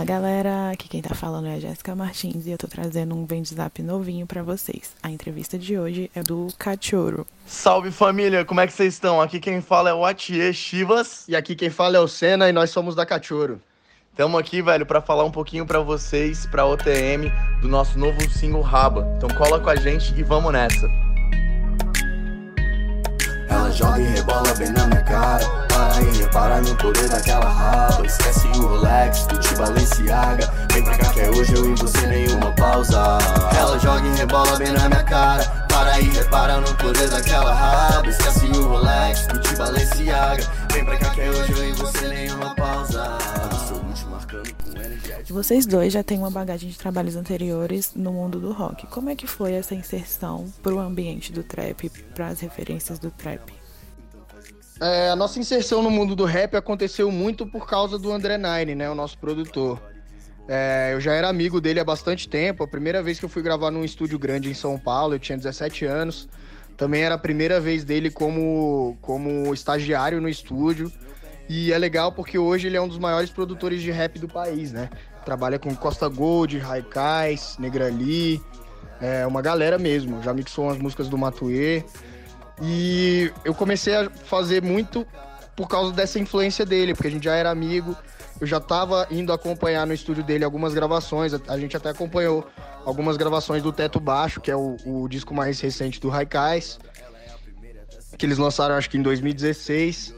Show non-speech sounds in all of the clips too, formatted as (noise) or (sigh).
Fala galera, aqui quem tá falando é a Jéssica Martins e eu tô trazendo um Vendzap novinho para vocês. A entrevista de hoje é do Cachorro. Salve família, como é que vocês estão? Aqui quem fala é o Atier Chivas. E aqui quem fala é o Senna e nós somos da Cachorro. Tamo aqui, velho, para falar um pouquinho para vocês, pra OTM, do nosso novo single Raba. Então cola com a gente e vamos nessa. Ela joga e rebola bem na minha cara. Para e repara no poder daquela raba. Esquece o Rolex, Gucci Balenciaga Vem pra cá que é hoje eu e você nenhuma pausa. Ela joga e rebola bem na minha cara. Para e repara no poder daquela raba. Esquece o Rolex, Gucci Balenciaga Vem pra cá que é hoje eu e você nenhuma pausa. Vocês dois já têm uma bagagem de trabalhos anteriores no mundo do rock. Como é que foi essa inserção para o ambiente do trap, para as referências do trap? É, a nossa inserção no mundo do rap aconteceu muito por causa do André Nine, né, o nosso produtor. É, eu já era amigo dele há bastante tempo. A primeira vez que eu fui gravar num estúdio grande em São Paulo, eu tinha 17 anos. Também era a primeira vez dele como, como estagiário no estúdio. E é legal porque hoje ele é um dos maiores produtores de rap do país, né? Trabalha com Costa Gold, Raikais, Negrali, é uma galera mesmo. Já mixou umas músicas do Matuê. E eu comecei a fazer muito por causa dessa influência dele, porque a gente já era amigo. Eu já estava indo acompanhar no estúdio dele algumas gravações. A gente até acompanhou algumas gravações do Teto Baixo, que é o, o disco mais recente do Raikais, que eles lançaram acho que em 2016.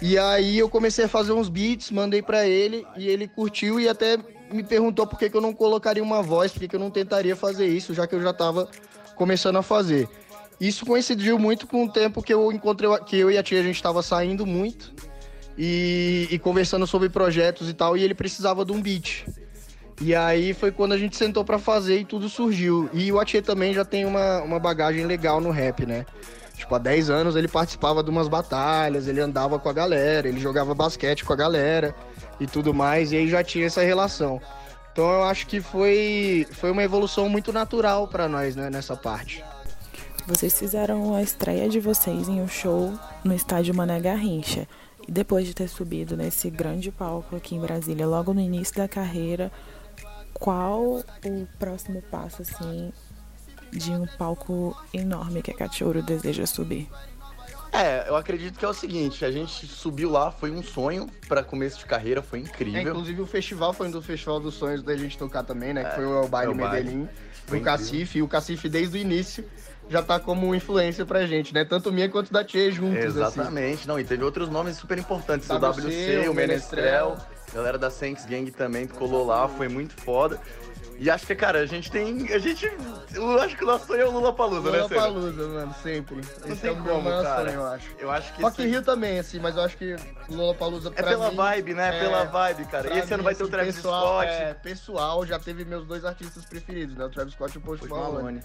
E aí eu comecei a fazer uns beats, mandei para ele e ele curtiu e até me perguntou por que, que eu não colocaria uma voz, por que, que eu não tentaria fazer isso, já que eu já estava começando a fazer. Isso coincidiu muito com o tempo que eu encontrei, que eu e a tia a gente estava saindo muito e, e, conversando sobre projetos e tal, e ele precisava de um beat. E aí foi quando a gente sentou para fazer e tudo surgiu. E o Atie também já tem uma, uma bagagem legal no rap, né? Tipo, há 10 anos ele participava de umas batalhas, ele andava com a galera, ele jogava basquete com a galera e tudo mais, e aí já tinha essa relação. Então eu acho que foi, foi uma evolução muito natural para nós, né, nessa parte. Vocês fizeram a estreia de vocês em um show no estádio Mané Garrincha. E depois de ter subido nesse grande palco aqui em Brasília, logo no início da carreira, qual o próximo passo, assim, de um palco enorme que a Cachorro deseja subir? É, eu acredito que é o seguinte, a gente subiu lá, foi um sonho para começo de carreira, foi incrível. É, inclusive o festival foi um dos festivais dos sonhos da gente tocar também, né? É, que foi o Baile é Medellín, do Cacife, e o Cacife desde o início já tá como influência pra gente, né? Tanto minha quanto da Tchê juntos. Assim. Exatamente, assim. não, e teve outros nomes super importantes, WC, o WC, o Menestrel, galera da Senks Gang também colou lá, foi muito foda. E acho que, cara, a gente tem. A gente. Eu acho que o nosso sonho é o Lula Palusa, né? Lula Palusa, mano, sempre. Não Esse tem é o como, meu cara. sonho, eu acho. Eu acho que. Rock in Rio também, assim, mas eu acho que Lula Palusa É pela mim, vibe, né? É pela vibe, cara. E esse ano vai ter o assim, Travis pessoal, Scott. É, pessoal, já teve meus dois artistas preferidos, né? O Travis Scott e o Post Malone.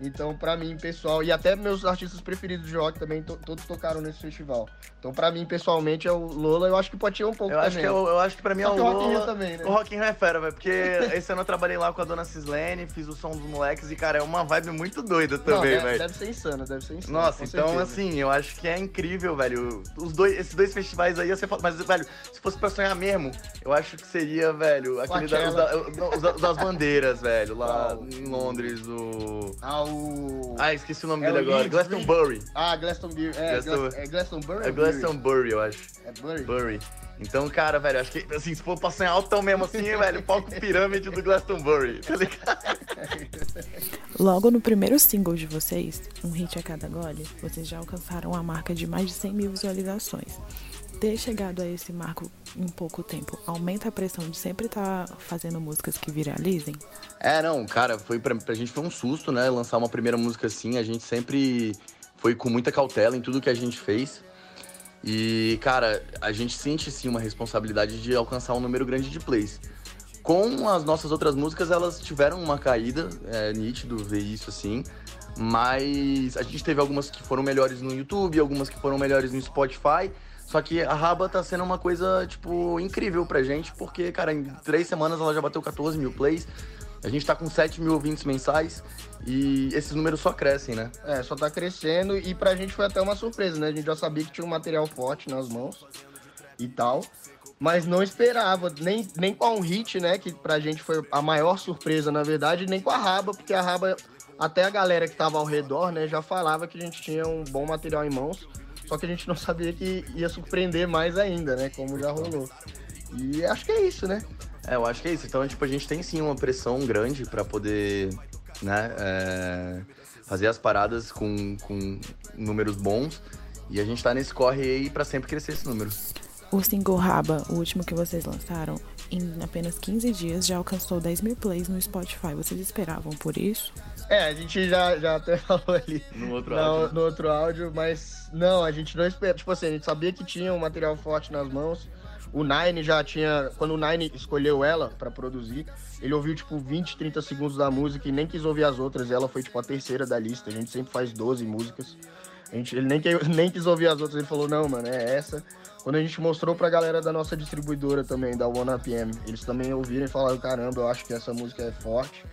Então, pra mim, pessoal, e até meus artistas preferidos de rock também, to, todos tocaram nesse festival. Então, pra mim, pessoalmente, é o Lola, eu acho que pode ir um pouco eu também. Acho que eu, é eu acho que pra mim Só é o Lola. O Rock in Rio também, né? O Rock in Rio é fera, velho, porque (laughs) esse ano eu trabalhei lá com a dona Cislene, fiz o som dos moleques e, cara, é uma vibe muito doida também, velho. Deve ser insano, deve ser insano. Nossa, então, certeza. assim, eu acho que é incrível, velho. Os dois, esses dois festivais aí, você fala, mas, velho, se fosse pra sonhar mesmo, eu acho que seria, velho, aquele da, os, da, os, das bandeiras, velho, lá em Londres, o. Ah, o. Ah, esqueci o nome é dele agora. Leeds, Glastonbury. Ah, Glastonbury. É, Glaston... é Glastonbury? É Glastonbury, eu acho. É Bury? Bury. Então, cara, velho, acho que, assim, se for pra sonhar altão mesmo assim, (laughs) velho, palco pirâmide do Glastonbury, tá ligado? Logo no primeiro single de vocês, Um Hit a Cada Gole, vocês já alcançaram a marca de mais de 100 mil visualizações ter chegado a esse marco em pouco tempo aumenta a pressão de sempre estar tá fazendo músicas que viralizem? É, não, cara, foi pra, pra gente foi um susto, né? Lançar uma primeira música assim, a gente sempre foi com muita cautela em tudo que a gente fez. E, cara, a gente sente sim uma responsabilidade de alcançar um número grande de plays. Com as nossas outras músicas, elas tiveram uma caída, é nítido ver isso assim. Mas a gente teve algumas que foram melhores no YouTube, algumas que foram melhores no Spotify. Só que a Raba tá sendo uma coisa, tipo, incrível pra gente, porque, cara, em três semanas ela já bateu 14 mil plays. A gente tá com 7 mil ouvintes mensais e esses números só crescem, né? É, só tá crescendo e pra gente foi até uma surpresa, né? A gente já sabia que tinha um material forte nas mãos e tal. mas não esperava, nem, nem com um hit, né? Que pra gente foi a maior surpresa, na verdade, nem com a Raba, porque a Raba, até a galera que tava ao redor, né, já falava que a gente tinha um bom material em mãos, só que a gente não sabia que ia surpreender mais ainda, né? Como já rolou. E acho que é isso, né? É, eu acho que é isso. Então, tipo, a gente tem sim uma pressão grande para poder, né, é, fazer as paradas com, com números bons. E a gente tá nesse corre aí pra sempre crescer esse número. O single Raba, o último que vocês lançaram, em apenas 15 dias já alcançou 10 mil plays no Spotify. Vocês esperavam por isso? É, a gente já, já até (laughs) falou ali No outro no, áudio. no outro áudio, mas não, a gente não esperava. Tipo assim, a gente sabia que tinha um material forte nas mãos. O Nine já tinha. Quando o Nine escolheu ela pra produzir, ele ouviu tipo 20, 30 segundos da música e nem quis ouvir as outras. E ela foi tipo a terceira da lista. A gente sempre faz 12 músicas. A gente, ele nem, (laughs) nem quis ouvir as outras, ele falou, não, mano, é essa. Quando a gente mostrou pra galera da nossa distribuidora também, da One PM, eles também ouviram e falaram, caramba, eu acho que essa música é forte.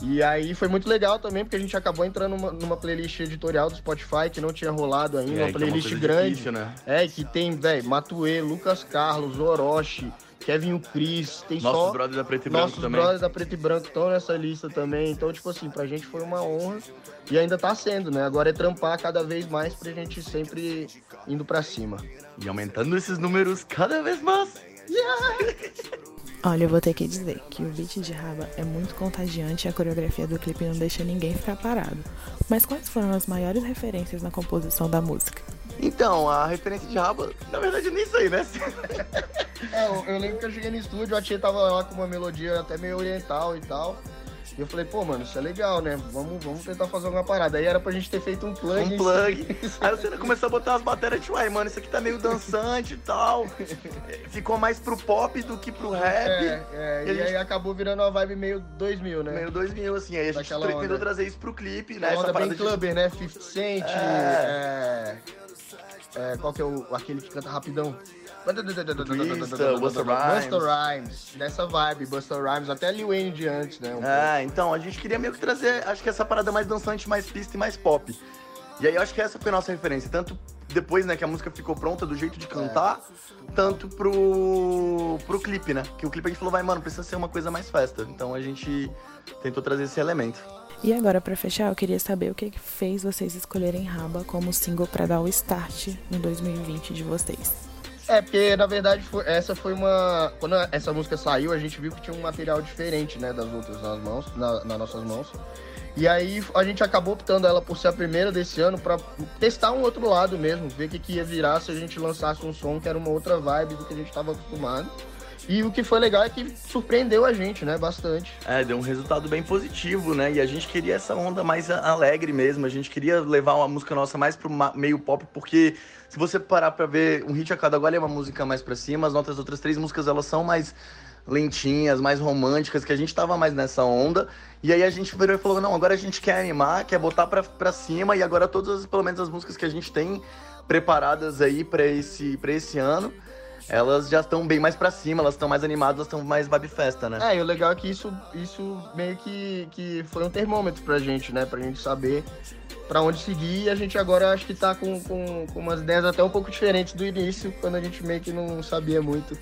E aí foi muito legal também, porque a gente acabou entrando numa, numa playlist editorial do Spotify que não tinha rolado ainda, É, uma que é playlist coisa grande. difícil, né? É, que tem, velho, Matue, Lucas Carlos, Orochi, Kevin o Cris, tem Nossos só brothers da Preto e Branco nossos também. brothers da Preto e Branco estão nessa lista também. Então, tipo assim, pra gente foi uma honra e ainda tá sendo, né? Agora é trampar cada vez mais pra gente sempre indo pra cima. E aumentando esses números cada vez mais. (laughs) Olha, eu vou ter que dizer que o beat de Raba é muito contagiante e a coreografia do clipe não deixa ninguém ficar parado. Mas quais foram as maiores referências na composição da música? Então, a referência de raba, na verdade, nem sei, né? É, eu, eu lembro que eu cheguei no estúdio, a tia tava lá com uma melodia até meio oriental e tal. E eu falei, pô, mano, isso é legal, né? Vamos, vamos tentar fazer alguma parada. Aí era pra gente ter feito um plug. Um plug. (laughs) Aí você começou a botar umas baterias, tipo, ai, mano, isso aqui tá meio dançante e tal. (laughs) Ficou mais pro pop do que pro rap. É, é, E e, gente- aí acabou virando uma vibe meio 2000, né? Meio 2000, assim. Aí a gente Daquela tentou onda. trazer isso pro clipe, né? Uma onda bem de... clubber, né? 50 Cent, É. é, é, qual que é o, aquele que canta rapidão? Busta, Busta Rhymes. Busta Rhymes, dessa vibe, Busta Rhymes, até Lil Wayne de antes, né? um pouco. É, então, a gente queria meio que trazer, acho que essa parada mais dançante, mais pista e mais pop. E aí eu acho que essa foi a nossa referência. Tanto depois, né, que a música ficou pronta do jeito de cantar, tanto pro, pro clipe, né? Que o clipe a gente falou, vai, mano, precisa ser uma coisa mais festa. Então a gente tentou trazer esse elemento. E agora, pra fechar, eu queria saber o que fez vocês escolherem Raba como single pra dar o start no 2020 de vocês. É, porque na verdade foi- essa foi uma. Quando essa música saiu, a gente viu que tinha um material diferente, né, das outras nas mãos, na, nas nossas mãos. E aí a gente acabou optando ela por ser a primeira desse ano pra testar um outro lado mesmo, ver o que, que ia virar se a gente lançasse um som que era uma outra vibe do que a gente estava acostumado. E o que foi legal é que surpreendeu a gente, né, bastante. É, deu um resultado bem positivo, né? E a gente queria essa onda mais alegre mesmo. A gente queria levar uma música nossa mais pro meio pop, porque se você parar pra ver um hit a cada agora é uma música mais pra cima, as nossas outras três músicas elas são mais lentinhas, mais românticas, que a gente tava mais nessa onda. E aí a gente virou e falou: não, agora a gente quer animar, quer botar pra, pra cima, e agora todas, as- pelo menos as músicas que a gente tem preparadas aí pra esse, pra esse ano. Elas já estão bem mais pra cima, elas estão mais animadas, elas estão mais vibe festa, né? É, e o legal é que isso, isso meio que, que foi um termômetro pra gente, né? Pra gente saber pra onde seguir. E a gente agora acho que tá com, com, com umas ideias até um pouco diferentes do início, quando a gente meio que não sabia muito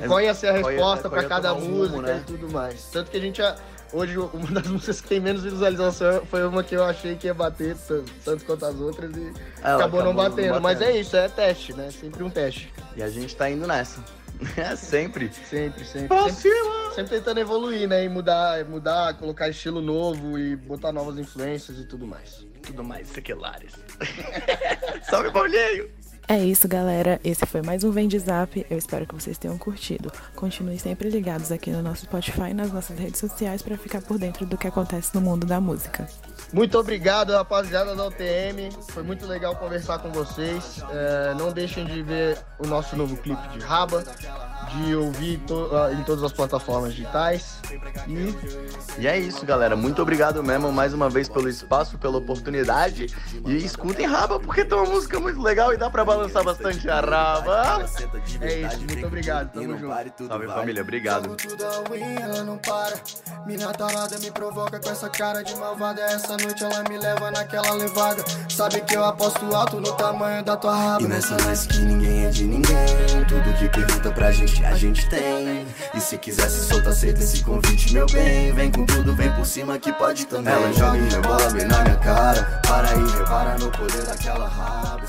que, qual ia ser a resposta ia cada o rumo, música né? e tudo mais. Tanto que a gente já. Hoje, uma das músicas que tem menos visualização foi uma que eu achei que ia bater tanto quanto as outras e Ela acabou, não, acabou não batendo. Mas batendo. é isso, é teste, né? Sempre um teste. E a gente tá indo nessa. (laughs) É sempre. Sempre, sempre. Pra sempre cima! Sempre tentando evoluir, né? E mudar, mudar, colocar estilo novo e botar novas influências e tudo mais. Tudo mais sequelares. (laughs) Salve, Paulinho! É isso, galera. Esse foi mais um Vem de Zap. Eu espero que vocês tenham curtido. Continuem sempre ligados aqui no nosso Spotify e nas nossas redes sociais para ficar por dentro do que acontece no mundo da música. Muito obrigado, rapaziada da UTM. Foi muito legal conversar com vocês. É, não deixem de ver o nosso novo clipe de Raba, de ouvir to- ah, em todas as plataformas digitais. E E é isso, galera. Muito obrigado mesmo mais uma vez pelo espaço, pela oportunidade. E escutem Raba, porque tem uma música muito legal e dá pra balançar bastante a Raba. é isso, muito obrigado. Tamo junto. Salve, família. Obrigado. Não para. Minha tarada me provoca com essa cara de malvada. Essa noite ela me leva naquela levada. Sabe que eu aposto alto no tamanho da tua raba. E nessa nice que ninguém é de ninguém. Tudo que pergunta pra gente, a gente tem. E se quiser se soltar, aceita esse convite, meu bem. Vem com tudo, vem por cima que pode também. Ela joga e rebola bem na minha cara. Para aí, repara no poder daquela raba.